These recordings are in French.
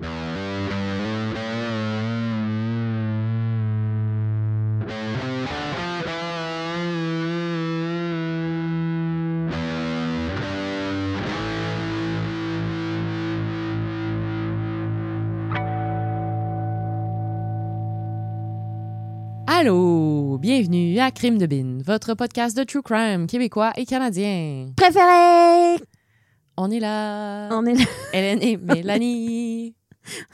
Allô, bienvenue à Crime de Bin, votre podcast de true crime québécois et canadien. Préféré! On est là. On est là. Hélène et Mélanie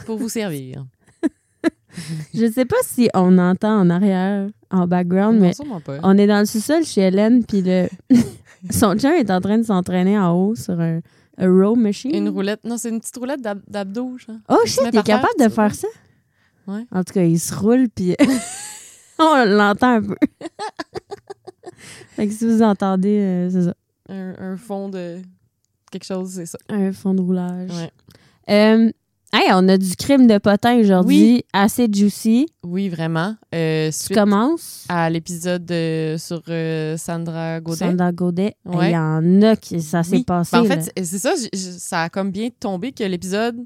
pour vous servir. Je sais pas si on entend en arrière, en background, Non, mais on est dans le sous-sol chez Hélène, puis le... son chien est en train de s'entraîner en haut sur un, un row machine. Une roulette. Non, c'est une petite roulette d'ab- d'abdos. Oh shit, terre, capable de faire ça? Ouais. En tout cas, il se roule, puis on l'entend un peu. fait que si vous entendez, euh, c'est ça, Un, un fond de quelque chose, c'est ça. un fond de roulage. Ouais. Euh, hey, on a du crime de potin aujourd'hui, assez juicy. Oui, vraiment. Euh, Tu commences? à l'épisode de- sur euh, Sandra Godet. Sandra Godet. Il Ouais. y en a qui ça s'est Oui. passé. Ben, en fait, c'est- ça, j- j- ça a comme bien tombé que l'épisode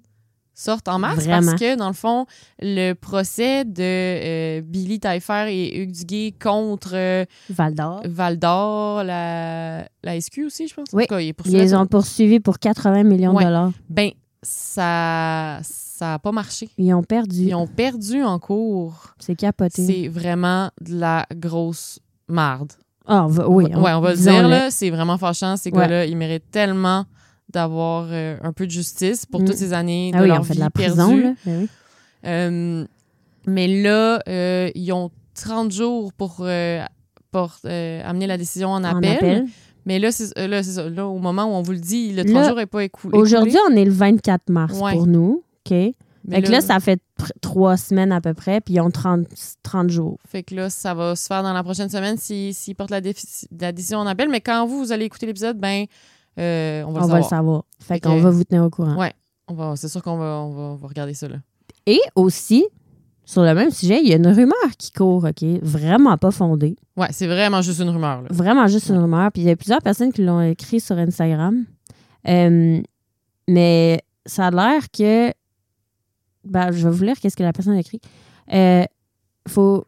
sorte en mars Vraiment. parce que, dans le fond, le procès de euh, Billy Taillefer et Hugues Duguay contre euh, Val d'Or. Val d'Or, la, la SQ aussi, je pense. En Oui. tout cas, il Ils poursuivi les ont poursuivis pour 80 millions Ouais. de dollars. Ben, ça ça a pas marché. Ils ont perdu. Ils ont perdu en cours. C'est capoté. C'est vraiment de la grosse marde. Ah, on va- oui. ouais, on va le dire, là. C'est vraiment fâchant. Ces Ouais. gars-là, ils méritent tellement d'avoir euh, un peu de justice pour Mm. toutes ces années Ah de oui, leur on fait vie de la prison. perdue. Là. Ben oui. Euh, mais là, euh, ils ont 30 jours pour, euh, pour amener la décision en En appel. Mais là, c'est euh, là, c'est ça. Là, au moment où on vous le dit, le 30 Là, jours n'est pas écoulé. Aujourd'hui, on est le 24 mars Ouais. pour nous. OK? Mais Fait que là, ça fait trois semaines à peu près, puis ils ont 30, 30 jours. Fait que là, ça va se faire dans la prochaine semaine s'ils s'ils portent la, décision en appel. Mais quand vous, vous allez écouter l'épisode, ben, euh, on va on le va le savoir. savoir. Fait Fait qu'on va vous tenir au courant. Ouais. On va, c'est sûr qu'on va, on va, on va regarder ça, là. Et aussi, sur le même sujet, il y a une rumeur qui court, OK? Vraiment pas fondée. Ouais, c'est vraiment juste une rumeur, là. Vraiment juste une rumeur. Puis il y a plusieurs personnes qui l'ont écrit sur Instagram. Euh, mais ça a l'air que. Ben, je vais vous lire qu'est-ce que la personne a écrit. Euh, faut,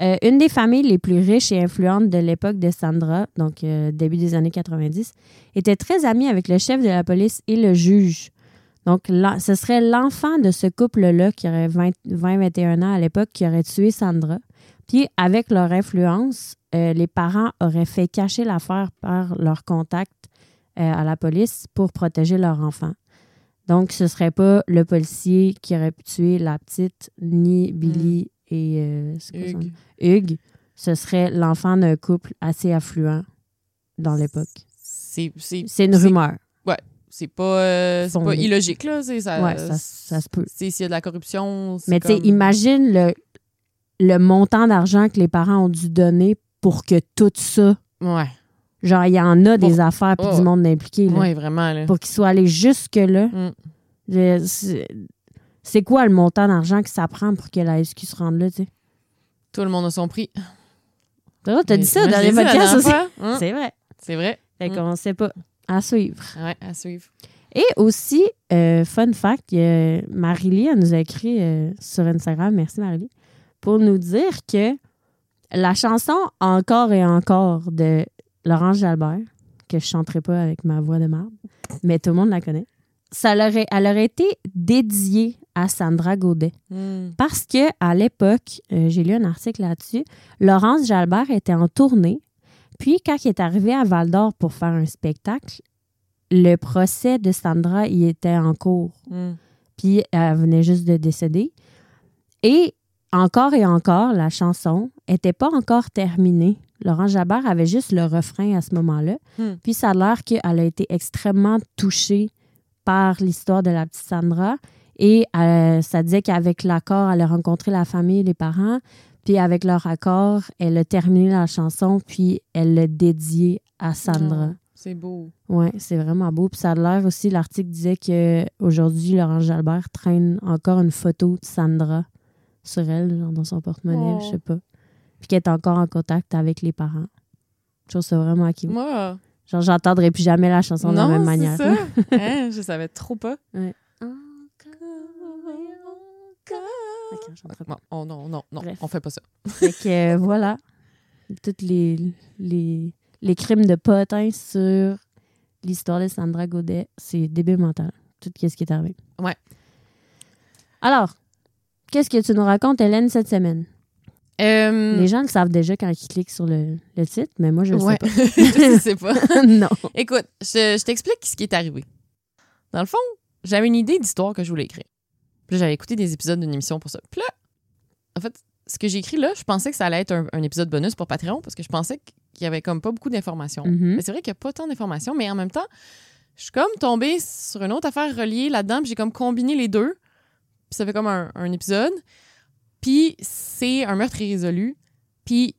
euh, une des familles les plus riches et influentes de l'époque de Sandra, donc début des années 90, était très amie avec le chef de la police et le juge. Donc, ce serait l'enfant de ce couple-là qui aurait 20-21 ans à l'époque qui aurait tué Sandra. Puis, avec leur influence, euh, les parents auraient fait cacher l'affaire par leur contact euh, à la police pour protéger leur enfant. Donc, ce serait pas le policier qui aurait pu tuer la petite, ni Billy et euh? Hugues. Hugues. Ce serait l'enfant d'un couple assez affluent dans l'époque. C'est une rumeur. C'est pas, euh, c'est pas illogique, là. C'est, ça, Ouais, ça, ça se peut. s'il y a de la corruption, c'est Mais tu sais, imagine le, le montant d'argent que les parents ont dû donner pour que tout ça, Ouais. genre, il y en a des affaires puis Oh. du monde impliqué. là. Ouais, vraiment, là. pour qu'ils soient allés jusque-là. Mm. Je- c'est- C'est quoi le montant d'argent que ça prend pour que la SQ se rende là, tu sais? Tout le monde a son prix. T'as dit ça dans les podcasts aussi? Hein? C'est vrai. C'est vrai. Fait Mm. qu'on sait pas. À suivre. Ouais, à suivre. Et aussi, euh, fun fact, il y a Marie-Lie, elle nous a écrit euh, sur Instagram, merci Marie-Lie, pour nous dire que la chanson Encore et encore de Laurence Jalbert, que je chanterai pas avec ma voix de marde, mais tout le monde la connaît, ça l'aurait, elle aurait été dédiée à Sandra Godet. Hmm. Parce que à l'époque, euh, j'ai lu un article là-dessus, Laurence Jalbert était en tournée. Puis, quand il est arrivé à Val d'Or pour faire un spectacle, le procès de Sandra y était en cours. Hmm. Puis, elle venait juste de décéder. Et encore et encore, la chanson était pas encore terminée. Laurence Jalbert avait juste le refrain à ce moment-là. Hmm. Puis, ça a l'air qu'elle a été extrêmement touchée par l'histoire de la petite Sandra. Et euh, ça disait qu'avec l'accord, elle a rencontré la famille, les parents. Puis avec leur accord, elle a terminé la chanson, puis elle l'a dédiée à Sandra. Oh, c'est beau. Ouais, c'est vraiment beau. Puis ça a l'air aussi, l'article disait que aujourd'hui, Laurent Jalbert traîne encore une photo de Sandra sur elle, genre dans son porte-monnaie, Oh. je sais pas. Puis qu'elle est encore en contact avec les parents. Je trouve ça vraiment acquis. Moi, Genre, j'entendrai plus jamais la chanson de la non, même c'est manière. ça. Hein, je savais trop pas. Non, oh non, non, non, Bref. on fait pas ça. Fait que euh, voilà, tous les, les, les crimes de potin sur l'histoire de Sandra Godet, c'est débile mental. Tout ce qui est arrivé. Ouais. Alors, qu'est-ce que tu nous racontes, Hélène, cette semaine? Euh, Les gens le savent déjà quand ils cliquent sur le, le titre, mais moi, je le ouais. sais je sais pas. pas. non. Écoute, je, je t'explique ce qui est arrivé. Dans le fond, j'avais une idée d'histoire que je voulais écrire. Puis j'avais écouté des épisodes d'une émission pour ça. Puis là, en fait, ce que j'ai écrit là, je pensais que ça allait être un, un épisode bonus pour Patreon parce que je pensais qu'il y avait comme pas beaucoup d'informations. Mhm. Mais c'est vrai qu'il n'y a pas tant d'informations, mais en même temps, je suis comme tombée sur une autre affaire reliée là-dedans, puis j'ai comme combiné les deux. Puis ça fait comme un, un épisode. Puis c'est un meurtre irrésolu. Puis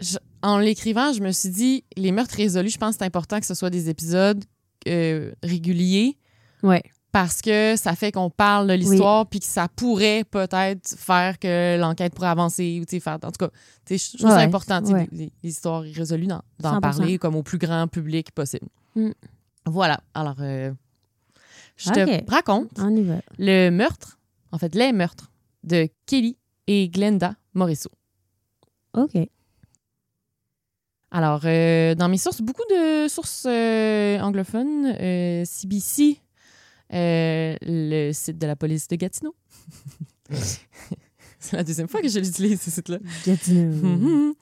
je- en l'écrivant, je me suis dit, les meurtres résolus, je pense que c'est important que ce soit des épisodes euh, réguliers Ouais. Parce que ça fait qu'on parle de l'histoire puis que ça pourrait peut-être faire que l'enquête pourrait avancer ou faire en tout cas je trouve ça Ouais, important les, les histoires irrésolues d'en, d'en 100%. parler comme au plus grand public possible Mm. voilà alors euh, je te raconte On y va. le meurtre en fait les meurtres de Kelly et Glenda Morisseau OK. Alors, euh, dans mes sources, beaucoup de sources euh, anglophones, CBC, euh, le site de la police de Gatineau. C'est la deuxième fois que je l'utilise, ce site-là. Gatineau. Mhm.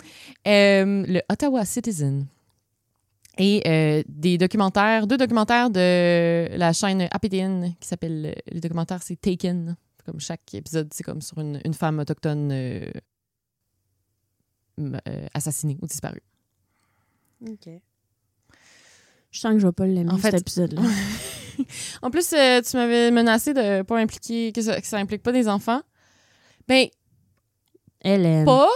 Euh, le Ottawa Citizen. Et euh, des documentaires, deux documentaires de la chaîne APTN qui s'appelle, les documentaires, c'est Taken. Comme chaque épisode, c'est comme sur une, une femme autochtone euh, euh, assassinée ou disparue. OK. Je sens que je vais pas l'aimer, En fait- cet épisode-là. En plus, euh, tu m'avais menacé de pas impliquer, que ça, que ça implique pas des enfants. Ben, Hélène. pas.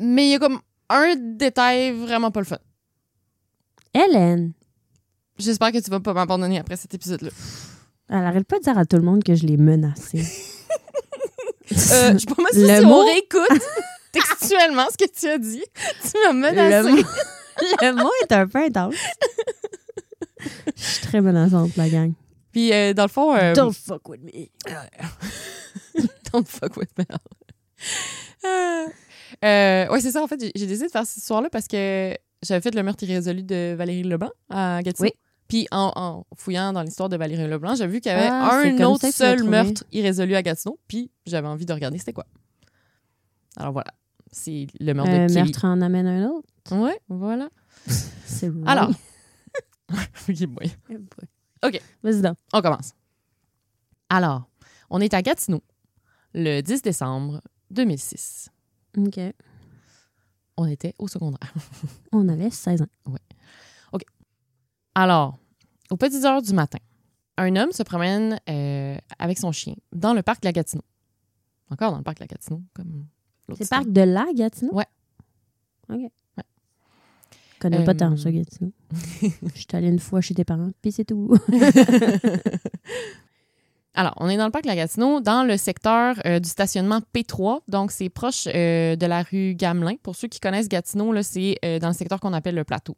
Mais il y a comme un détail vraiment pas le fun. Hélène. J'espère que tu vas pas m'abandonner après cet épisode-là. Elle arrête pas de dire à tout le monde que je l'ai menacée. Euh, je suis pas mal sûre Le si mot- on réécoute textuellement ce que tu as dit. Tu m'as le, menacé. mot... le mot est un peu intense. Je suis très menaçante, la gang. Puis, euh, dans le fond... euh, Don't fuck with me. Don't fuck with me. Euh, euh, ouais, c'est ça. En fait, j'ai- décidé de faire cette histoire-là parce que j'avais fait le meurtre irrésolu de Valérie Leblanc à Gatineau. Oui. Puis en, en fouillant dans l'histoire de Valérie Leblanc, j'ai vu qu'il y avait Ah, un autre seul meurtre irrésolu à Gatineau. Puis j'avais envie de regarder c'était quoi. Alors voilà. C'est le meurtre Un de Kelly. meurtre en amène un autre. Ouais, voilà. C'est. Alors. Ok, boy. OK. Vas-y donc. On commence. Alors, on est à Gatineau le 10 décembre 2006. OK. On était au secondaire. On avait 16 ans. Alors, aux petites heures du matin, un homme se promène euh, avec son chien dans le parc de la Gatineau. Encore dans le parc de la Gatineau, comme l'autre C'est histoire. parc de la Gatineau? Ouais. OK. Je connais pas Euh, tant ça, Gatineau. Je suis allée une fois chez tes parents, puis c'est tout. Alors, on est dans le parc la Gatineau, dans le secteur euh, du stationnement P3. Donc, c'est proche euh, de la rue Gamelin. Pour ceux qui connaissent Gatineau, là, c'est euh, dans le secteur qu'on appelle le plateau.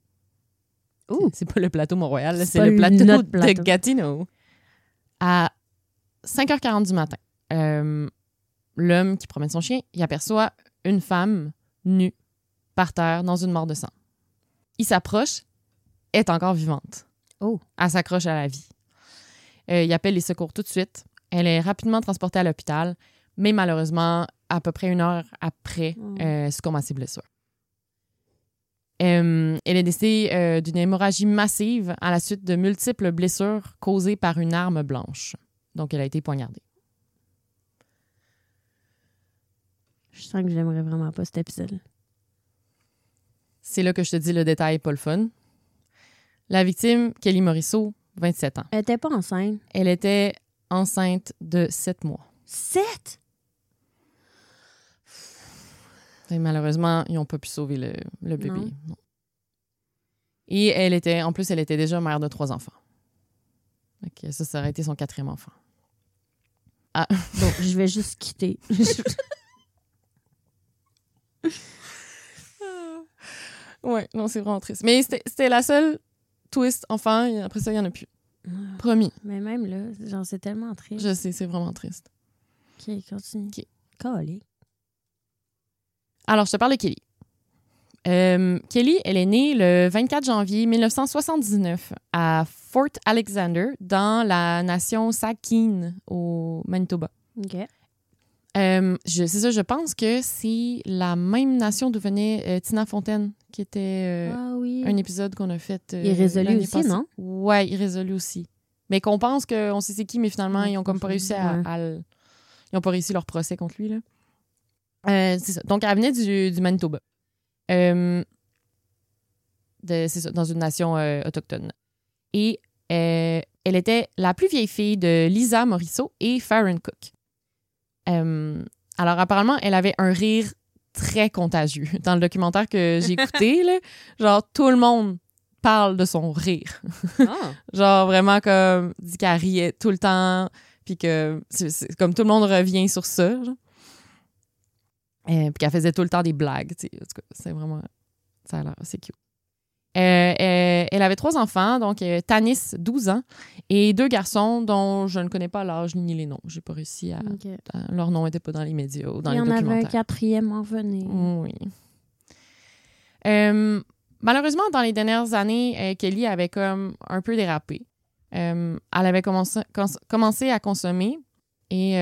Ouh. C'est pas le plateau Mont-Royal, C'est pas le plateau de. Gatineau. À 5h40 du matin, l'homme qui promène son chien, il aperçoit une femme nue par terre dans une mort de sang. Il s'approche, est encore vivante. Oh. Elle s'accroche à la vie. Euh, il appelle les secours tout de suite. Elle est rapidement transportée à l'hôpital, mais malheureusement, à peu près une heure après, Mm. euh, succombe à ses blessures. Euh, elle est décédée euh, d'une hémorragie massive à la suite de multiples blessures causées par une arme blanche. Donc, elle a été poignardée. Je sens que j'aimerais vraiment pas cet épisode. C'est là que je te dis le détail pas le fun. La victime, Kelly Morisseau, 27 ans. Elle était pas enceinte. Elle était enceinte de 7 mois. Sept? Et malheureusement, ils n'ont pas pu sauver le, le bébé. Non. non. Et elle était, en plus, elle était déjà mère de trois enfants. Ok, ça, ça aurait été son quatrième enfant. Bon, je vais juste quitter. Ouais, non, c'est vraiment triste. Mais c'était la seule twist enfant. et Après ça, il n'y en a plus. Promis. Mais même là, genre, c'est tellement triste. Je sais, c'est vraiment triste. Ok, continue. Ok. Calé. Alors, je te parle de Kelly. Euh, Kelly, elle est née le 24 janvier 1979 à Fort Alexander, dans la nation Sakin, au Manitoba. Ok. Euh, c'est ça, je pense que c'est la même nation d'où venait euh, Tina Fontaine, qui était euh, ah oui. un épisode qu'on a fait. Irrésolu aussi, passée. non? Ouais, Irrésolu aussi. Mais qu'on pense qu'on sait c'est qui, mais finalement, ils ont comme pas réussi à, ouais. à le- Ils ont pas réussi leur procès contre lui, là. C'est ça. Donc, elle venait du, du Manitoba. C'est ça, dans une nation autochtone. Et elle était la plus vieille fille de Lisa Morisseau et Farron Cook. Euh, alors, apparemment, elle avait un rire très contagieux. Dans le documentaire que j'ai écouté, là, genre, tout le monde parle de son rire. Ah. Genre, vraiment, comme, dit qu'elle riait tout le temps, puis que, comme tout le monde revient sur ça, genre. Euh, puis qu'elle faisait tout le temps des blagues, tu sais. En tout cas, c'est vraiment, ça a l'air, c'est cute. Euh, euh, elle avait trois enfants, donc euh, Tanis, 12 ans, et deux garçons dont je ne connais pas l'âge ni les noms. J'ai pas réussi à, Ok. à- Leur nom n'était pas dans les médias ou dans Il y les en avait un documentaires. quatrième en venir. Oui. Euh, malheureusement, dans les dernières années, Kelly avait comme un peu dérapé. Elle avait commencé, commencé à consommer et,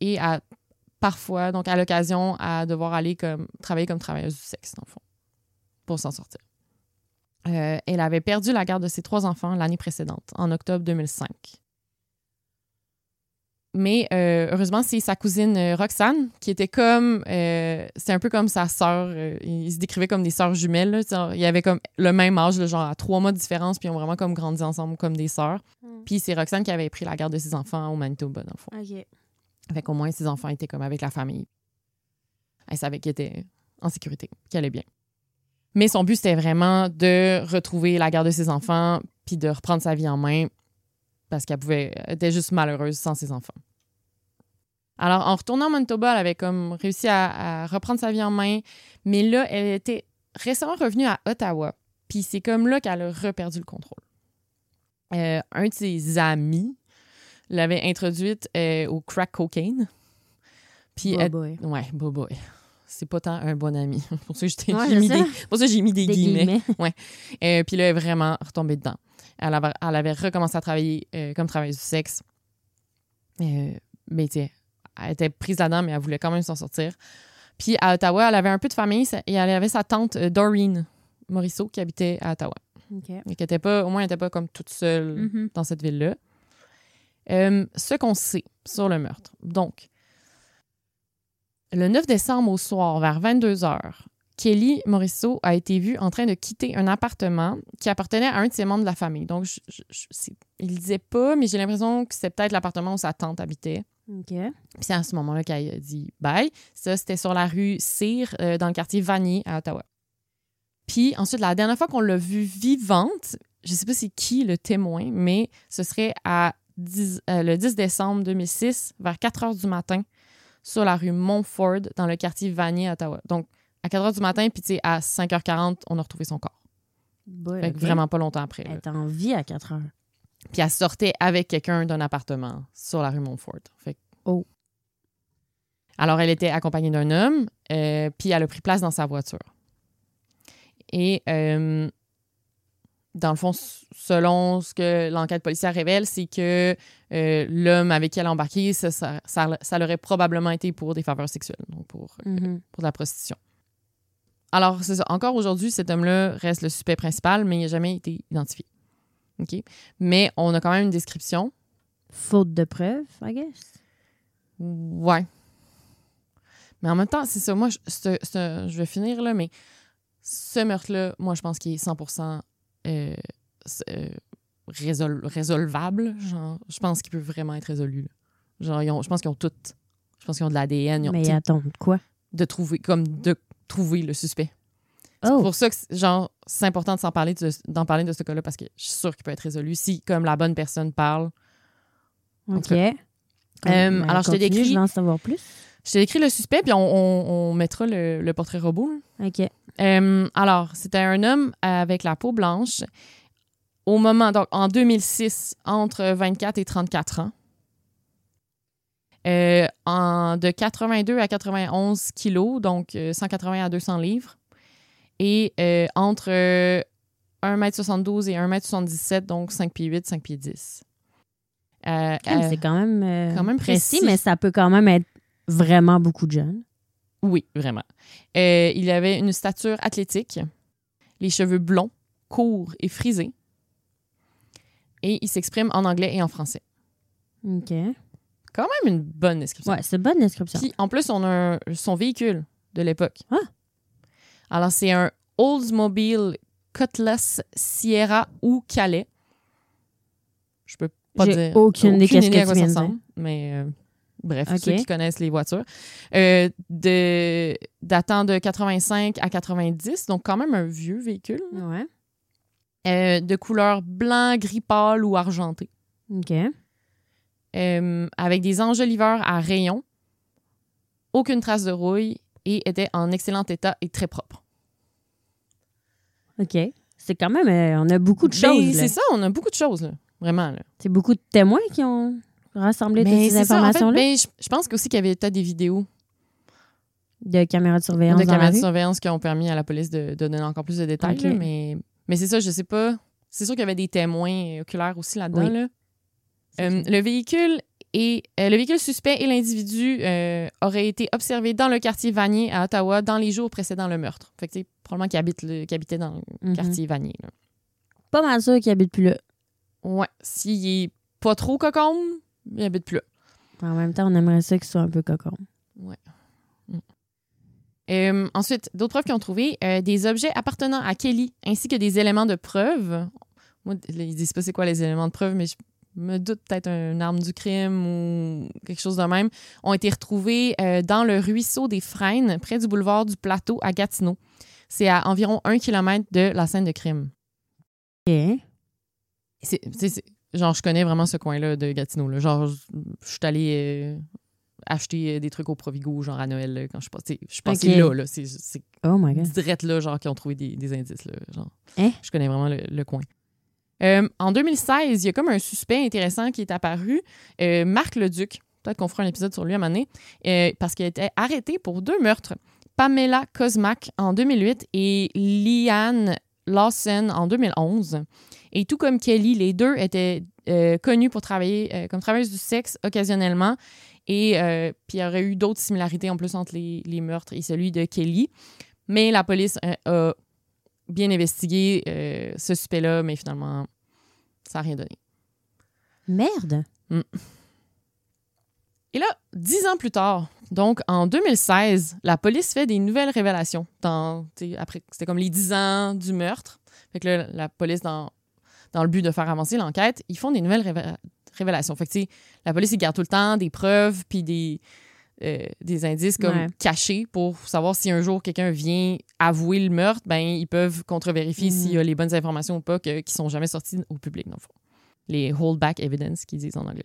et à parfois, donc à l'occasion, à devoir aller comme travailler comme travailleuse du sexe, dans le fond, pour s'en sortir. Euh, elle avait perdu la garde de ses trois enfants l'année précédente, en octobre 2005. Mais euh, heureusement, c'est sa cousine euh, Roxane qui était comme. euh, C'était un peu comme sa sœur. ils se décrivaient comme des sœurs jumelles. là. Tu sais, Il y avait comme le même âge, là, genre à trois mois de différence, puis ils ont vraiment comme grandi ensemble comme des sœurs. Mm. Puis c'est Roxane qui avait pris la garde de ses enfants au Manitoba, dans le fond. Ok. Fait qu'au moins, ses enfants étaient comme avec la famille. Elle savait qu'ils étaient en sécurité, qu'ils allaient bien. Mais son but, c'était vraiment de retrouver la garde de ses enfants puis de reprendre sa vie en main parce qu'elle pouvait, elle était juste malheureuse sans ses enfants. Alors, en retournant au Manitoba, elle avait comme réussi à, à reprendre sa vie en main, mais là, elle était récemment revenue à Ottawa. Puis c'est comme là qu'elle a reperdu le contrôle. Euh, un de ses amis l'avait introduite euh, au crack cocaine. Puis Oh elle- boy. Ouais, boy boy. C'est pas tant un bon ami. pour ça j'ai Ouais, mis, mis des, Des guillemets. guillemets. Euh, puis là, elle est vraiment retombée dedans. Elle avait, elle avait recommencé à travailler euh, comme travailleuse du sexe. Euh, mais tu sais, elle était prise là-dedans, mais elle voulait quand même s'en sortir. Puis à Ottawa, elle avait un peu de famille et elle avait sa tante Doreen Morisseau qui habitait à Ottawa. Ok. Et qui était pas, au moins, elle n'était pas comme toute seule Mhm. dans cette ville-là. Ce qu'on sait sur le meurtre. Donc, le 9 décembre au soir, vers 22 h, Kelly Morisseau a été vue en train de quitter un appartement qui appartenait à un de ses membres de la famille. Donc, je, je- je- il ne disait pas, mais j'ai l'impression que c'est peut-être l'appartement où sa tante habitait. Ok. Puis c'est à ce moment-là qu'elle a dit bye. Ça, c'était sur la rue Cyr, euh, dans le quartier Vanier, à Ottawa. Puis ensuite, la dernière fois qu'on l'a vue vivante, je sais pas c'est qui le témoin, mais ce serait à 10 euh, le 10 décembre 2006, vers 4 heures du matin, sur la rue Montford, dans le quartier Vanier, Ottawa. Donc, à 4 heures du matin, puis tu sais, à 5h40, on a retrouvé son corps. Boy, Fait que vraiment pas longtemps après. Elle est en vie à 4 heures. Puis elle sortait avec quelqu'un d'un appartement sur la rue Montfort. Fait que- Oh. Alors, elle était accompagnée d'un homme, euh, puis elle a pris place dans sa voiture. Et euh, dans le fond, selon ce que l'enquête policière révèle, c'est que euh, l'homme avec qui elle a embarqué, ça, ça, ça, ça l'aurait probablement été pour des faveurs sexuelles, donc pour, Mhm. pour de la prostitution. Alors, c'est ça. Encore aujourd'hui, cet homme-là reste le suspect principal, mais il n'a jamais été identifié. OK? Mais on a quand même une description. Faute de preuves, I guess? Ouais. Mais en même temps, c'est ça. Moi, je, je vais finir là, mais ce meurtre-là, moi, je pense qu'il est 100 euh, euh, résol- résolvable. Genre, je pense qu'il peut vraiment être résolu. là. Genre, ils ont- je pense qu'ils ont tout. Je pense qu'ils ont de l'ADN. Ils Mais sais, attends, quoi? de trouver, comme de trouver le suspect. C'est Oh, pour ça que, c'est- genre, c'est important de s'en parler, de- d'en parler de ce cas-là parce que je suis sûre qu'il peut être résolu si, comme la bonne personne parle. OK. Euh, Ben, alors, je te décris- Je vais en savoir plus. Je t'ai écrit le suspect, puis on, on- on mettra le, le portrait robot. là. OK. Euh, alors, c'était un homme avec la peau blanche au moment, donc en 2006, entre 24 et 34 ans. Euh, en, de 82 à 91 kilos, donc euh, 180 à 200 livres. Et euh, entre euh, 1m72 et 1m77, donc 5 pieds 8, 5 pieds 10. Euh, Crème, euh, c'est quand même, euh, quand même précis, précis. mais ça peut quand même être vraiment beaucoup de jeunes. Oui, vraiment. Euh, il avait une stature athlétique, les cheveux blonds, courts et frisés. Et il s'exprime en anglais et en français. OK. Quand même une bonne description. Ouais, c'est une bonne description. Puis, en plus, on a un- son véhicule de l'époque. Ah. Alors, c'est un Oldsmobile Cutlass Sierra ou Calais. Je peux pas dire. aucune qu'est-ce idée à quoi ça ressemble, Mais euh, bref, ceux qui connaissent les voitures. Euh, de, datant de 85 à 90, donc quand même un vieux véhicule. Ouais. Euh, de couleur blanc, gris pâle ou argenté. OK. Euh, avec des enjoliveurs à rayons, aucune trace de rouille et était en excellent état et très propre. OK. C'est quand même, on a beaucoup de Ben, choses. C'est ça, on a beaucoup de choses, là. vraiment. Là. C'est beaucoup de témoins qui ont rassemblé toutes Mais ces c'est ça, en fait, informations-là? ben, je, pense aussi qu'il y avait peut-être des vidéos de caméras de surveillance de caméras de surveillance qui ont permis à la police de, de donner encore plus de détails. Là, mais mais c'est ça, je sais pas. C'est sûr qu'il y avait des témoins oculaires aussi là-dedans. Oui. là. Euh, le véhicule et euh, le véhicule suspect et l'individu euh, auraient été observés dans le quartier Vanier à Ottawa dans les jours précédant le meurtre. Fait que c'est probablement qu'il habite le- qu'il habitait dans le Mhm. quartier Vanier. là. Pas mal sûr qu'ils habitent plus là. Ouais, s'il est pas trop cocombe, il habite plus là. En même temps, on aimerait ça qu'ils soient un peu cocons. Euh, ensuite, d'autres preuves qu'ils ont trouvé, euh, des objets appartenant à Kelly ainsi que des éléments de preuve. Moi, ils disent pas c'est quoi les éléments de preuve, mais je me doute peut-être une arme du crime ou quelque chose de même, ont été retrouvés euh, dans le ruisseau des Frênes, près du boulevard du Plateau à Gatineau. C'est à environ un kilomètre de la scène de crime. OK. C'est, c'est- c'est- genre, je connais vraiment ce coin-là de Gatineau. là. Genre, je suis allée euh, acheter euh, des trucs au Provigo, genre à Noël, là, quand je suis. Je suis passée Ok. là, là. C'est, c'est Oh my God. direct là, genre, qui ont trouvé des, des indices, là. Genre, Hein? je connais vraiment le, le coin. Euh, en 2016, il y a comme un suspect intéressant qui est apparu, euh, Marc Leduc. Peut-être qu'on fera un épisode sur lui à un moment donné, euh, parce qu'il a été arrêté pour deux meurtres. Pamela Kozmak en 2008 et Liane Lawson en 2011. Et tout comme Kelly, les deux étaient euh, connus pour travailler euh, comme travailleuses du sexe occasionnellement. Et euh, puis il y aurait eu d'autres similarités en plus entre les, les meurtres et celui de Kelly. Mais la police a bien investigué ce suspect-là, mais finalement, ça n'a rien donné. Merde. Et là, dix ans plus tard, donc en 2016, la police fait des nouvelles révélations. Dans, après, c'était comme les dix ans du meurtre. Fait que là, la police, dans, dans le but de faire avancer l'enquête, ils font des nouvelles révé- révélations. Fait que, la police, ils gardent tout le temps des preuves puis des, euh, des indices comme Ouais. cachés pour savoir si un jour quelqu'un vient avouer le meurtre, ben ils peuvent contre-vérifier Mhm. s'il y a les bonnes informations ou pas que, qui sont jamais sorties au public, dans le fond. Les hold back evidence qu'ils disent en anglais.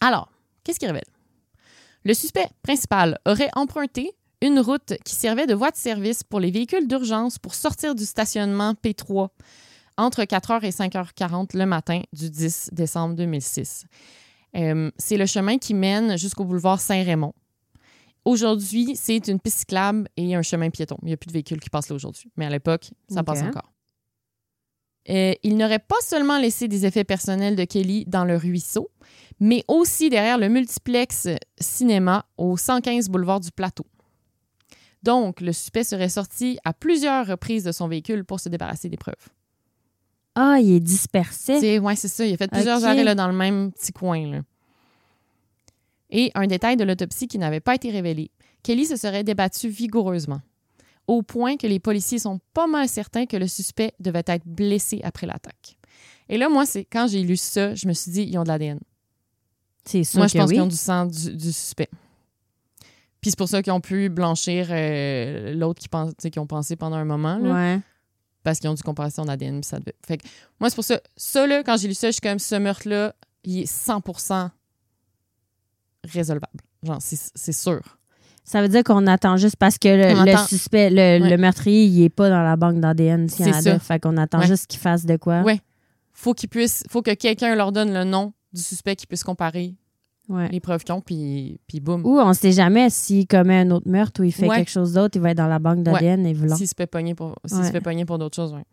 Alors, qu'est-ce qu'il révèle? Le suspect principal aurait emprunté une route qui servait de voie de service pour les véhicules d'urgence pour sortir du stationnement P3 entre 4h et 5h40 le matin du 10 décembre 2006. Euh, c'est le chemin qui mène jusqu'au boulevard Saint-Raymond. Aujourd'hui, c'est une piste cyclable et un chemin piéton. Il n'y a plus de véhicules qui passent là aujourd'hui, mais à l'époque, ça passe encore. Euh, il n'aurait pas seulement laissé des effets personnels de Kelly dans le ruisseau, mais aussi derrière le multiplex cinéma au 115 boulevard du Plateau. Donc, le suspect serait sorti à plusieurs reprises de son véhicule pour se débarrasser des preuves. Ah, il est dispersé. Ouais, c'est ça. Il a fait plusieurs arrêts là, dans le même petit coin. là. Et un détail de l'autopsie qui n'avait pas été révélé. Kelly se serait débattu vigoureusement, au point que les policiers sont pas mal certains que le suspect devait être blessé après l'attaque. Et là, moi, c'est quand j'ai lu ça, je me suis dit, ils ont de l'ADN. C'est sûr Moi, je que pense oui. qu'ils ont du sang du, du suspect. Puis c'est pour ça qu'ils ont pu blanchir euh, l'autre qui, pense, tu sais, qui ont pensé pendant un moment. là Ouais. parce qu'ils ont dû comparer son ADN. puis ça devait- Fait que moi, c'est pour ça. Ça, là, quand j'ai lu ça, je suis comme, ce meurtre-là, il est 100% résolvable. Genre, c'est sûr. Ça veut dire qu'on attend juste parce que le, suspect, le, Ouais. le meurtrier, il est pas dans la banque d'ADN C'est Canada. ça. Fait qu'on attend Ouais. juste qu'il fasse de quoi. Ouais. Faut qu'ils puissent, faut que quelqu'un leur donne le nom du suspect qui puisse comparer Ouais. les preuves qu'ils ont, puis, puis boum. Ou on sait jamais s'il commet un autre meurtre ou il fait quelque chose d'autre, il va être dans la banque d'ADN et voilà. S'il se fait pogner pour, s'il se fait pogner pour d'autres choses, ouais.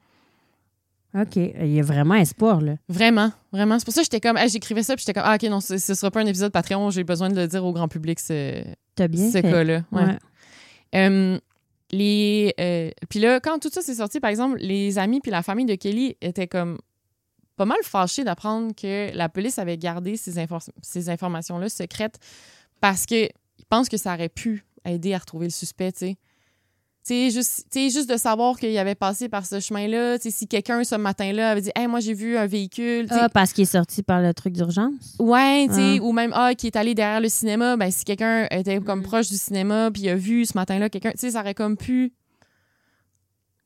OK. Il y a vraiment espoir, là. Vraiment, vraiment. C'est pour ça que j'étais comme, hey, j'écrivais ça, puis j'étais comme, ah, ok, non, ce, ce sera pas un épisode Patreon, j'ai besoin de le dire au grand public, ce, bien cas-là. Ouais. Ouais. Euh, les, euh, puis là, quand tout ça s'est sorti, par exemple, les amis puis la famille de Kelly étaient comme pas mal fâchés d'apprendre que la police avait gardé ces, infor- ces informations-là secrètes parce qu'ils pensent que ça aurait pu aider à retrouver le suspect, tu sais. Tu sais, juste, tu juste de savoir qu'il avait passé par ce chemin-là, tu si quelqu'un ce matin-là avait dit Hey, moi j'ai vu un véhicule, tu Ah, parce qu'il est sorti par le truc d'urgence? Ouais, tu Ah. ou même, ah, qui est allé derrière le cinéma, ben, si quelqu'un était comme Mm. proche du cinéma, puis il a vu ce matin-là quelqu'un, tu sais, ça aurait comme pu.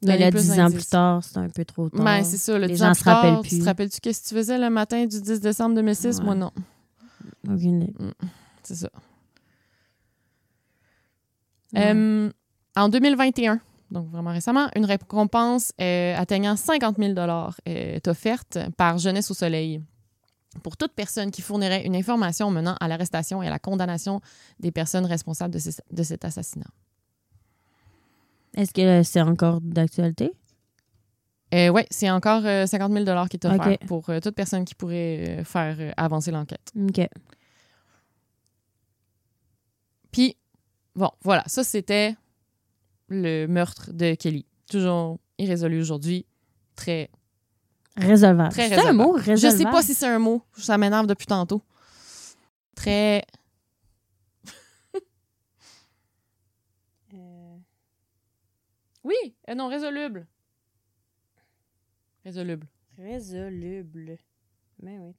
Mais là, plus dix ans d'indices. plus tard, c'est un peu trop tard. Ben, c'est ça, le Les 10 gens ans se plus tard, rappellent Tu plus. te rappelles-tu qu'est-ce que tu faisais le matin du 10 décembre 2006? Ouais. Moi, non. Aucune idée. C'est ça. Ouais. Euh, en 2021, donc vraiment récemment, une récompense euh, atteignant 50 000 euh, est offerte par Jeunesse au Soleil pour toute personne qui fournirait une information menant à l'arrestation et à la condamnation des personnes responsables de, ce- de cet assassinat. Est-ce que c'est encore d'actualité? Euh, oui, c'est encore euh, 50 000 qui est offert pour euh, toute personne qui pourrait faire avancer l'enquête. OK. Puis, bon, voilà, ça c'était le meurtre de Kelly. Toujours irrésolu aujourd'hui. Très. Résolvable. Très C'est un résolvable. mot, Je résolvable. sais pas si c'est un mot. Ça m'énerve depuis tantôt. Très. Oui, euh, non, résoluble. Résoluble. Résoluble. Mais oui.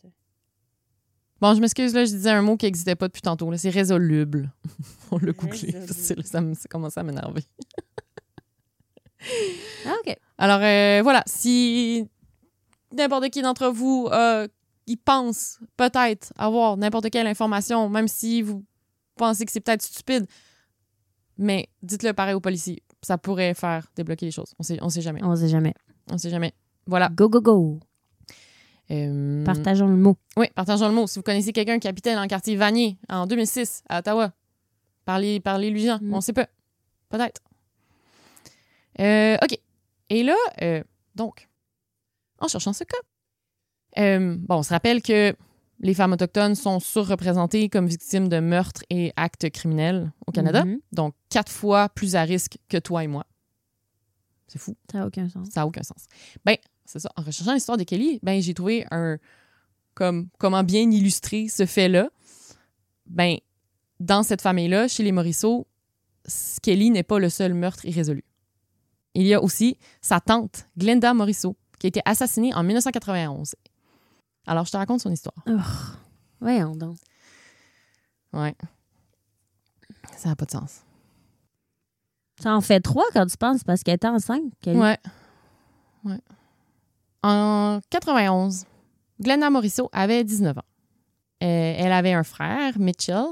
Bon, je m'excuse, là, je disais un mot qui n'existait pas depuis tantôt. C'est résoluble. On l'a Ça, me- ça commence à m'énerver. Ah, OK. Alors, euh, voilà. Si n'importe qui d'entre vous euh, il pense peut-être avoir n'importe quelle information, même si vous pensez que c'est peut-être stupide, mais dites-le pareil aux policiers. Ça pourrait faire débloquer les choses. On sait, on sait jamais. On sait jamais. On sait jamais. Voilà. Go, go, go. Euh, Partageons le mot. Oui, partageons le mot. Si vous connaissez quelqu'un qui habitait dans le quartier Vanier en 2006 à Ottawa, parlez, parlez-lui en. Mm. On sait pas. Peut-être. Euh, OK. Et là, euh, donc, en cherchant ce cas, bon, on se rappelle que les femmes autochtones sont surreprésentées comme victimes de meurtres et actes criminels au Canada. Mhm. Donc, quatre fois plus à risque que toi et moi. C'est fou. Ça n'a aucun sens. Ça n'a aucun sens. Ben, c'est ça. En recherchant l'histoire de Kelly, ben, j'ai trouvé un. Comme, comment bien illustrer ce fait-là. Ben, dans cette famille-là, chez les Morisseau, s- Kelly n'est pas le seul meurtre irrésolu. Il y a aussi sa tante, Glenda Morisseau, qui a été assassinée en 1991. Alors, je te raconte son histoire. Voyons donc. Ouais. Ça n'a pas de sens. Ça en fait trois quand tu penses parce qu'elle était enceinte. Kelly. Ouais. Ouais. En 91, Glenda Morisseau avait 19 ans. Euh, elle avait un frère, Mitchell,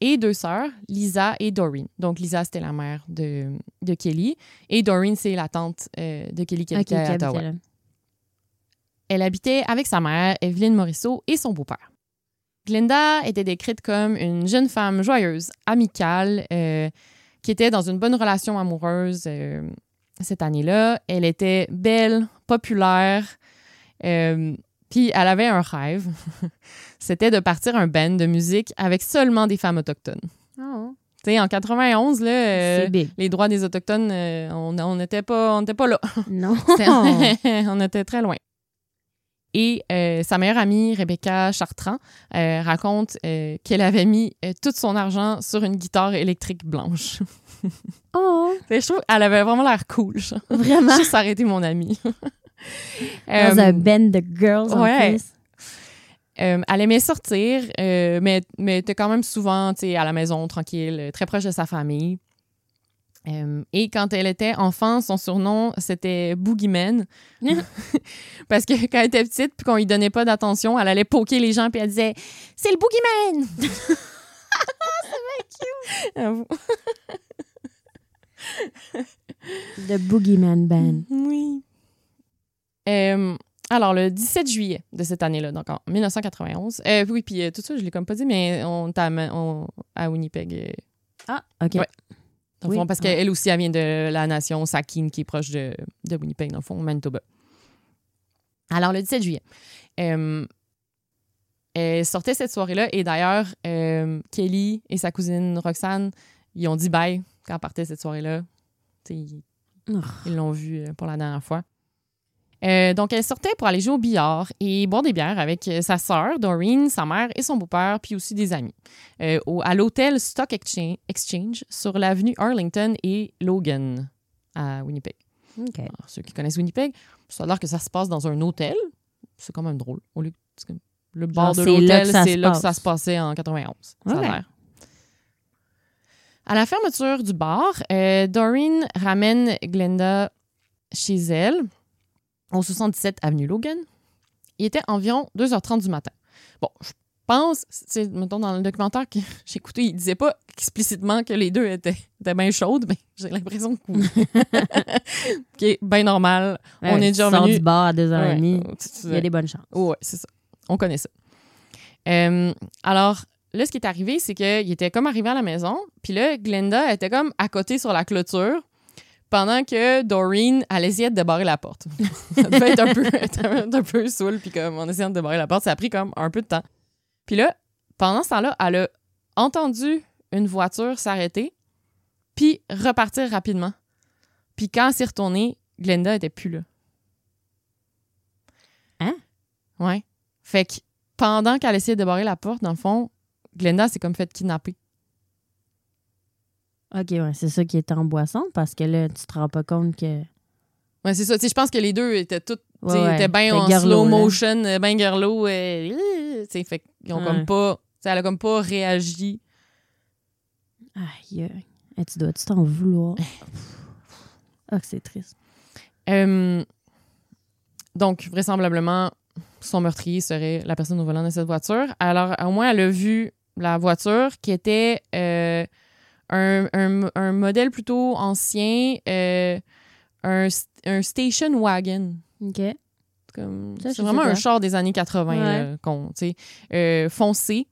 et deux sœurs, Lisa et Doreen. Donc, Lisa, c'était la mère de, de Kelly. Et Doreen, c'est la tante euh, de Kelly qui habitait à Ottawa. Elle habitait avec sa mère, Evelyne Morisseau, et son beau-père. Glenda était décrite comme une jeune femme joyeuse, amicale, euh, qui était dans une bonne relation amoureuse cette année-là. Elle était belle, populaire, euh, puis elle avait un rêve. C'était de partir un band de musique avec seulement des femmes autochtones. Oh, Tu sais, en 91, là, euh, les droits des Autochtones, euh, on on n'était pas, on pas là. Non. On était très loin. Et euh, sa meilleure amie, Rebecca Chartrand, euh, raconte euh, qu'elle avait mis tout son argent sur une guitare électrique blanche. oh, je trouve qu'elle avait vraiment l'air cool. genre. vraiment? Juste arrêter mon amie. Dans un band de girls en plus. euh, elle aimait sortir, euh, mais, mais était quand même souvent à la maison, tranquille, très proche de sa famille. Euh, et quand elle était enfant, son surnom, c'était Boogeyman. Parce que quand elle était petite, puis qu'on lui donnait pas d'attention, elle allait poker les gens, puis elle disait « C'est le Boogeyman! » C'est bien cute! The Boogeyman Band. Oui. Euh, alors, le 17 juillet de cette année-là, donc en 1991. euh, oui, puis euh, tout ça, je l'ai comme pas dit, mais on est à, on- à Winnipeg. Ah, OK. Ouais. Dans le Oui. fond, parce qu'elle aussi, elle vient de la nation Sakin, qui est proche de, de Winnipeg, dans le fond, Manitoba. Alors, le 17 juillet. euh, elle sortait cette soirée-là, et d'ailleurs, euh, Kelly et sa cousine Roxane, ils ont dit bye quand elle partait cette soirée-là. Ils- Oh. ils l'ont vu euh, pour la dernière fois. Euh, donc, elle sortait pour aller jouer au billard et boire des bières avec euh, sa sœur, Doreen, sa mère et son beau-père, puis aussi des amis, euh, au- à l'hôtel Stock Exchange, sur l'avenue Arlington et Logan à Winnipeg. OK. Alors, ceux qui connaissent Winnipeg, ça a l'air que ça se passe dans un hôtel. C'est quand même drôle. Au lieu le bar Genre, de l'hôtel, c'est là que ça se passait en 91. Ça a l'air. À la fermeture du bar, euh, Doreen ramène Glenda chez elle, au 77 avenue Logan. Il était environ 2h30 du matin. Bon, je pense, c'est, mettons, dans le documentaire que j'ai écouté, il disait pas explicitement que les deux étaient, étaient bien chaudes, mais j'ai l'impression que oui. qui est bien normal. On est déjà revenu. du bar à 2h30. Ouais, Il y a des bonnes chances. Ouais, c'est ça. On connaît ça. Euh, alors, là, ce qui est arrivé, c'est qu'il était comme arrivé à la maison, puis là, Glenda était comme à côté sur la clôture, pendant que Doreen, elle essayait de débarrer la porte. ça devait être un peu, un peu saoul, puis comme en essayant de débarrer la porte, ça a pris comme un peu de temps. Puis là, pendant ce temps-là, elle a entendu une voiture s'arrêter, puis repartir rapidement. Puis quand elle s'est retournée, Glenda était plus là. Hein? Ouais. Fait que pendant qu'elle essayait de débarrer la porte, dans le fond, Glenda s'est comme fait kidnapper. OK, ouais, c'est ça qui est en boisson parce que là, tu te rends pas compte que. Ouais, c'est ça. Je pense que les deux étaient toutes, Ouais, ouais. étaient bien en slow motion, euh, ben girlo. euh, tu sais, fait qu'ils ont comme pas, elle a comme pas réagi. Aïe, aïe. Eh, tu dois-tu t'en vouloir? Ah, que c'est triste. Euh, donc, vraisemblablement, son meurtrier serait la personne au volant de cette voiture. Alors, au moins, elle a vu la voiture qui était euh, un, un- un modèle plutôt ancien, euh, un, un station wagon. OK. C'est vraiment un char des années 80, Ouais. là, euh, foncé.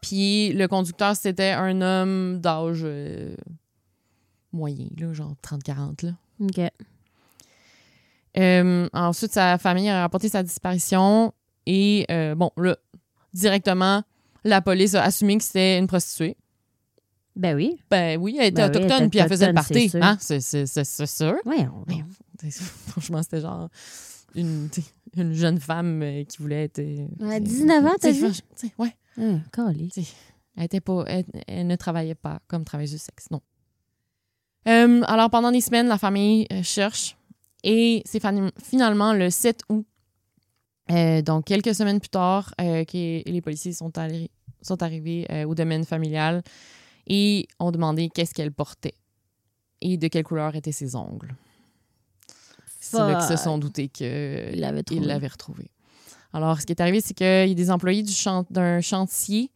Puis le conducteur, c'était un homme d'âge euh, moyen, là, genre 30-40. là. OK. Euh, ensuite, sa famille a rapporté sa disparition et, euh, bon, là, directement, la police a assumé que c'était une prostituée. Ben oui. Ben oui, elle était Ben oui, autochtone, puis elle faisait le party. c'est sûr. Hein? C'est, c'est, c'est, c'est sûr. Ouais, on... Franchement, c'était genre une, une jeune femme euh, qui voulait être. euh, À tu 19 ans, t'as dit? sais, Ouais. Ah, calé. Elle, était pas, elle, elle ne travaillait pas comme travailleuse du sexe, non. Euh, alors, pendant des semaines, la famille euh, cherche et c'est finalement le 7 août, euh, donc quelques semaines plus tard, euh, que les policiers sont, allés, sont arrivés euh, au domaine familial et ont demandé qu'est-ce qu'elle portait et de quelle couleur étaient ses ongles. C'est là qu'ils se sont doutés il l'avait retrouvé. Alors, ce qui est arrivé, c'est qu'il y a des employés du d'un chantier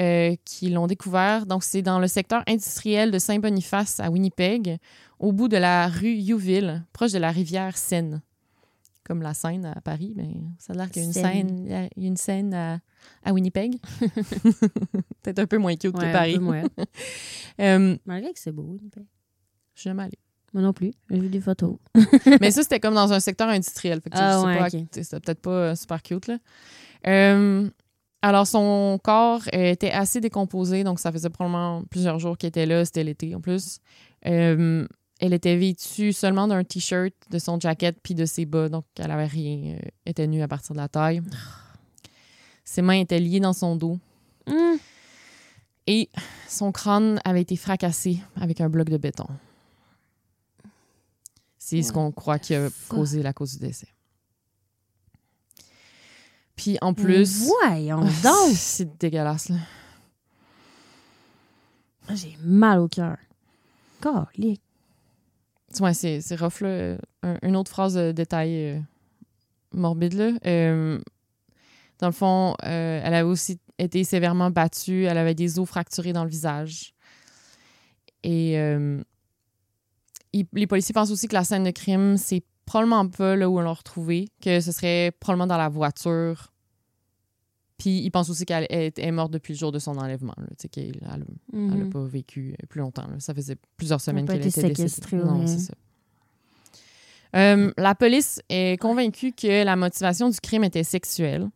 euh, qui l'ont découvert. Donc, c'est dans le secteur industriel de Saint-Boniface à Winnipeg, au bout de la rue Youville, proche de la rivière Seine. Comme la Seine à Paris, mais ça a l'air qu'il y a une. Seine, il y a- une à, à Winnipeg. Peut-être un peu moins cute Ouais, que Paris. Euh, Malgré que c'est beau. Winnipeg. je suis jamais allée. Moi non plus. J'ai vu des photos. Mais ça, c'était comme dans un secteur industriel. Fait que, tu sais, Ah ouais, C'était peut-être pas euh, super cute. Là. Euh, alors, son corps euh, était assez décomposé, donc ça faisait probablement plusieurs jours qu'elle était là. C'était l'été en plus. Elle était vêtue seulement d'un t-shirt, de son jacket puis de ses bas, donc elle avait rien. euh, elle était nue à partir de la taille. Ses mains étaient liées dans son dos Hum. et son crâne avait été fracassé avec un bloc de béton. C'est ce qu'on croit qui a causé la cause du décès. Puis en plus. Voyons donc. C'est dégueulasse, là. J'ai mal au cœur. Calique. C'est c'est rough, une autre phrase de détail euh, morbide, là. Euh, dans le fond, euh, elle avait aussi été sévèrement battue. Elle avait des os fracturés dans le visage. Et les policiers pensent aussi que la scène de crime, c'est probablement pas là où on l'a retrouvée, que ce serait probablement dans la voiture. Puis ils pensent aussi qu'elle est, est morte depuis le jour de son enlèvement. là. Tu sais, qu'elle elle- elle n'a Mhm. pas vécu euh, plus longtemps. là. Ça faisait plusieurs semaines qu'elle été était décédée. Non, c'est ça. Euh, la police est convaincue que la motivation du crime était sexuelle.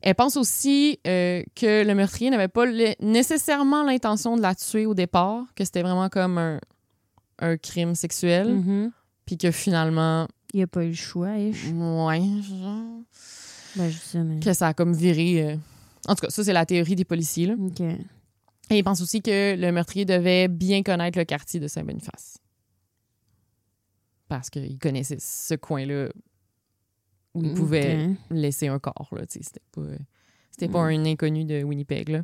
Elle pense aussi euh, que le meurtrier n'avait pas le- nécessairement l'intention de la tuer au départ, que c'était vraiment comme un, un crime sexuel, Mhm. puis que finalement, Il n'y a pas eu le choix, ish. ouais, genre, Ben, que ça a comme viré. euh. En tout cas, ça, c'est la théorie des policiers. là. OK. Et ils pensent aussi que le meurtrier devait bien connaître le quartier de Saint-Boniface. Parce qu'il connaissait ce coin-là où il pouvait Ok. laisser un corps. Là, tu sais, c'était pas, c'était pas Mm. un inconnu de Winnipeg. Là.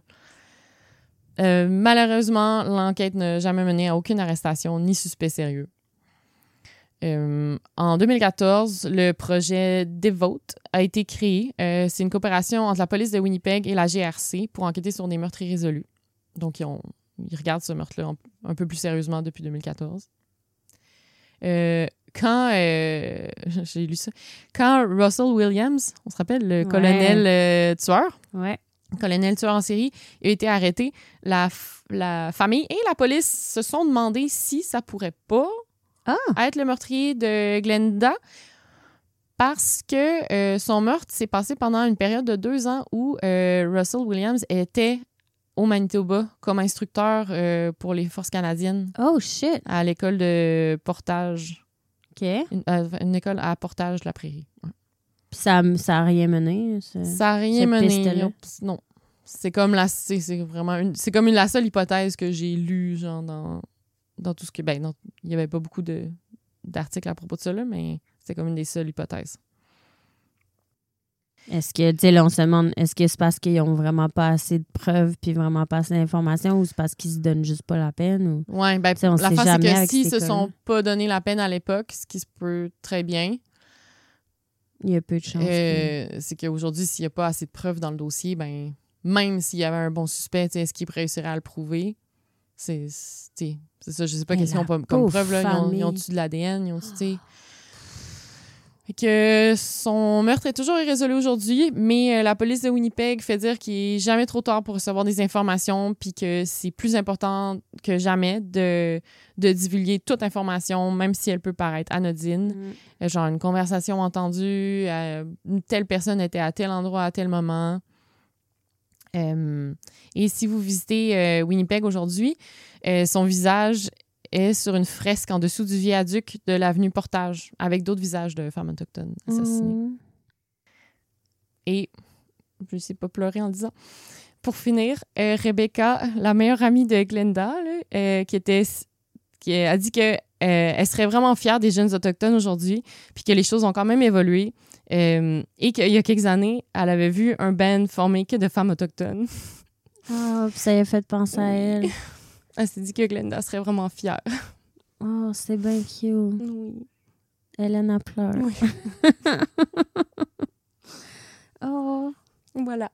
Euh, malheureusement, l'enquête n'a jamais mené à aucune arrestation ni suspect sérieux. Euh, en 2014, le projet Devote a été créé. Euh, c'est une coopération entre la police de Winnipeg et la GRC pour enquêter sur des meurtres irrésolus. Donc, ils, ont- ils regardent ce meurtre-là un, peu plus sérieusement depuis 2014. Euh, quand, j'ai lu ça, quand Russell Williams, on se rappelle, le Ouais. colonel tueur, Ouais. colonel tueur en série, a été arrêté, la, la famille et la police se sont demandé si ça pourrait pas Ah! être le meurtrier de Glenda parce que euh, son meurtre s'est passé pendant une période de deux ans où euh, Russell Williams était au Manitoba comme instructeur euh, pour les forces canadiennes Oh, shit. à l'école de portage, OK. Puis une, une école à portage de la prairie. Ouais. ça n'a rien mené. ça. Ça n'a rien mené. piste-là? Non. C'est comme la c'est c'est vraiment une c'est comme une, la seule hypothèse que j'ai lue genre dans dans tout ce que ben il y avait pas beaucoup d'articles à propos de ça là, mais c'est comme une des seules hypothèses. Est-ce que, tu sais, là, on se demande, est-ce que c'est parce qu'ils ont vraiment pas assez de preuves puis vraiment pas assez d'informations ou c'est parce qu'ils se donnent juste pas la peine ou? Ouais, ben on la face c'est que s'ils se sont pas donné la peine à l'époque, ce qui se peut très bien, Il y a peu de chance. que- euh, c'est qu'aujourd'hui s'il y a pas assez de preuves dans le dossier, ben même s'il y avait un bon suspect, est-ce qu'il réussirait à le prouver? C'est c'est ça, je sais pas qu'est-ce qu'ils ont pas comme preuve là, ils ont, ils ont de l'ADN, ils ont tu sais que son meurtre est toujours irrésolu aujourd'hui, mais euh, la police de Winnipeg fait dire qu'il est jamais trop tard pour recevoir des informations, puis que c'est plus important que jamais de, de divulguer toute information, même si elle peut paraître anodine. Mm. Euh, Genre une conversation entendue, euh, telle personne était à tel endroit à tel moment. Euh, et si vous visitez euh, Winnipeg aujourd'hui, euh, son visage est sur une fresque en dessous du viaduc de l'avenue Portage, avec d'autres visages de femmes autochtones assassinées. Mm. Et je ne sais pas pleurer en le disant. Pour finir, euh, Rebecca, la meilleure amie de Glenda, là, qui était qui a dit que euh, elle serait vraiment fière des jeunes autochtones aujourd'hui, puis que les choses ont quand même évolué. euh, et qu'il y a quelques années, elle avait vu un band formé que de femmes autochtones. Ah, puis ça y a fait penser à elle. Elle s'est dit que Glenda serait vraiment fière. Oh, c'est bien cute. Oui. Hélène a pleure. Oui. Oh. Voilà.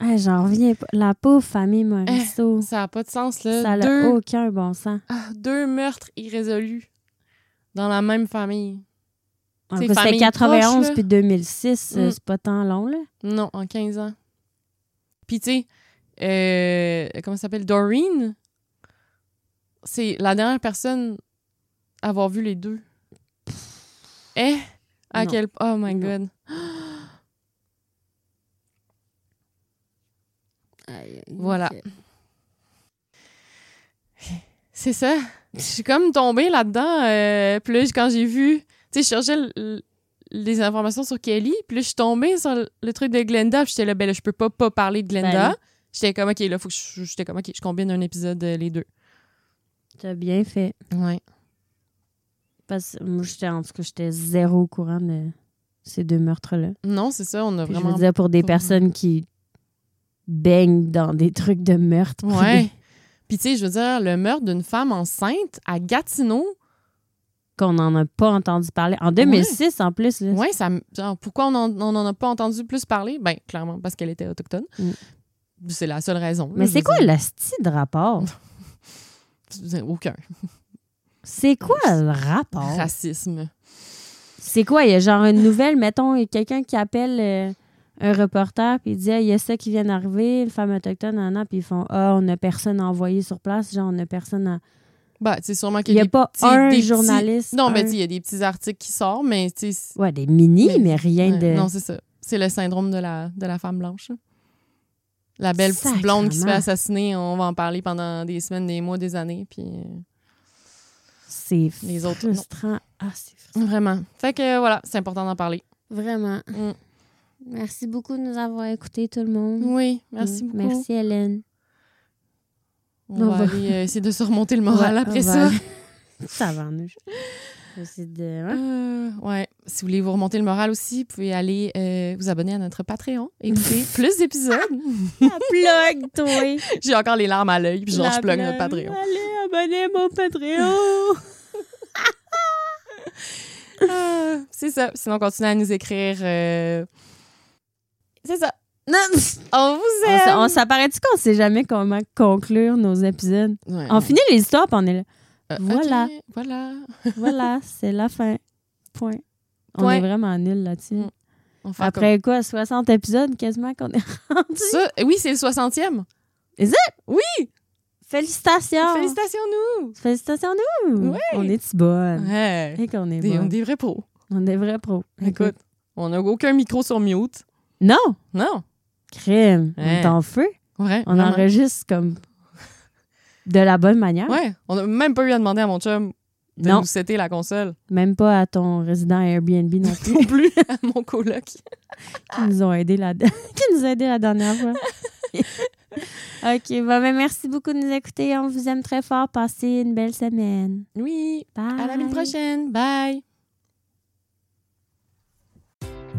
Hey, J'en reviens pas. La pauvre famille Morisseau. Ça n'a pas de sens, là. ça n'a deux, aucun bon sens. ah, deux meurtres irrésolus dans la même famille. C'était famille 91 proche, puis 2006. euh, Mm. C'est pas tant long, là. Non, en 15 ans. Puis, tu sais, euh, comment ça s'appelle? Doreen, c'est la dernière personne à avoir vu les deux. Eh? À Non. quel... Oh my Non. God. Voilà. C'est ça. Je suis comme tombée là-dedans. Euh, puis là, quand j'ai vu... Tu sais, je cherchais les informations sur Kelly. Puis là, je suis tombée sur le, truc de Glenda. Puis j'étais là, ben là, je peux pas pas parler de Glenda. Ben non. j'étais comme, OK, là, faut que je... J'étais comme, OK, je combine un épisode, euh, les deux. T'as bien fait. Ouais. Parce que moi, j'étais, en tout cas, j'étais zéro au courant de ces deux meurtres-là. Non, c'est ça, on a Puis je vraiment... veux dire, pour des personnes qui baignent dans des trucs de meurtre. Ouais. Puis tu sais, je veux dire, le meurtre d'une femme enceinte à Gatineau, Qu'on n'en a pas entendu parler. En 2006, en plus. Ouais, ça, me- genre, pourquoi on n'en a pas entendu plus parler? Ben, clairement, parce qu'elle était autochtone. Mm. C'est la seule raison. Mais c'est quoi le style de rapport? Aucun. C'est quoi le rapport? Racisme. C'est quoi? Il y a genre une nouvelle, mettons, il y a quelqu'un qui appelle euh, un reporter, puis il dit, Ah, il y a ça qui vient d'arriver, une femme autochtone, nan, nan, puis ils font, ah, on n'a personne à envoyer sur place, genre, on n'a personne à. Ben, tu sais, sûrement qu'il Il n'y a des pas petits- un des petits- journaliste. Non, mais un- tu sais, il y a des petits articles qui sortent, mais tu sais. Ouais, des mini, mais, Mais- rien ouais, de. Non, c'est ça. C'est le syndrome de la, de la femme blanche. là. La belle petite blonde qui se fait assassiner, on va en parler pendant des semaines, des mois, des années. Puis euh, c'est Les autres, frustrant. Ah, c'est frustrant. vraiment. Fait que voilà, c'est important d'en parler. Vraiment. Mm. Merci beaucoup de nous avoir écoutés, tout le monde. Oui, merci Mm. beaucoup. Merci, Hélène. On On va va- aller euh, essayer de surmonter le moral Ouais, après ça. ça va, nous. De. hein? Euh, ouais. Si vous voulez vous remonter le moral aussi, vous pouvez aller euh, vous abonner à notre Patreon, écouter plus d'épisodes. Plug, toi. J'ai encore les larmes à l'œil, puis genre, La je plug notre. Patreon. Allez, abonnez à mon Patreon. Ah, c'est ça. Sinon, continuez à nous écrire. euh, C'est ça. Non. On vous On, aime. on s'apparaît-tu qu'on sait jamais comment conclure nos épisodes? Ouais, On finit les histoires, on est là. Euh, voilà. voilà. Voilà, c'est la fin. Point. On Point. est vraiment nuls là-dessus. Mm. On Après quoi, 60 épisodes quasiment qu'on est rendu? Ça, oui, c'est le 60e. Félicitations! Félicitations, nous. Félicitations nous! Ouais. On est-tu bonnes? Ouais. Et qu'on est Des, bonnes. des vrais pros. On est vrais pros. Écoute, on n'a aucun micro sur mute. Non! Non. Crème! On est en feu. Ouais. On vraiment. enregistre comme de la bonne manière. Ouais. On n'a même pas eu à demander à mon chum de Non. nous setter la console. Même pas à ton résident Airbnb non plus, Non plus à mon coloc. qui nous ont aidé la qui nous a aidé la dernière fois. OK, bon, ben, merci beaucoup de nous écouter. On vous aime très fort. Passez une belle semaine. Oui. Bye. À la semaine prochaine. Bye.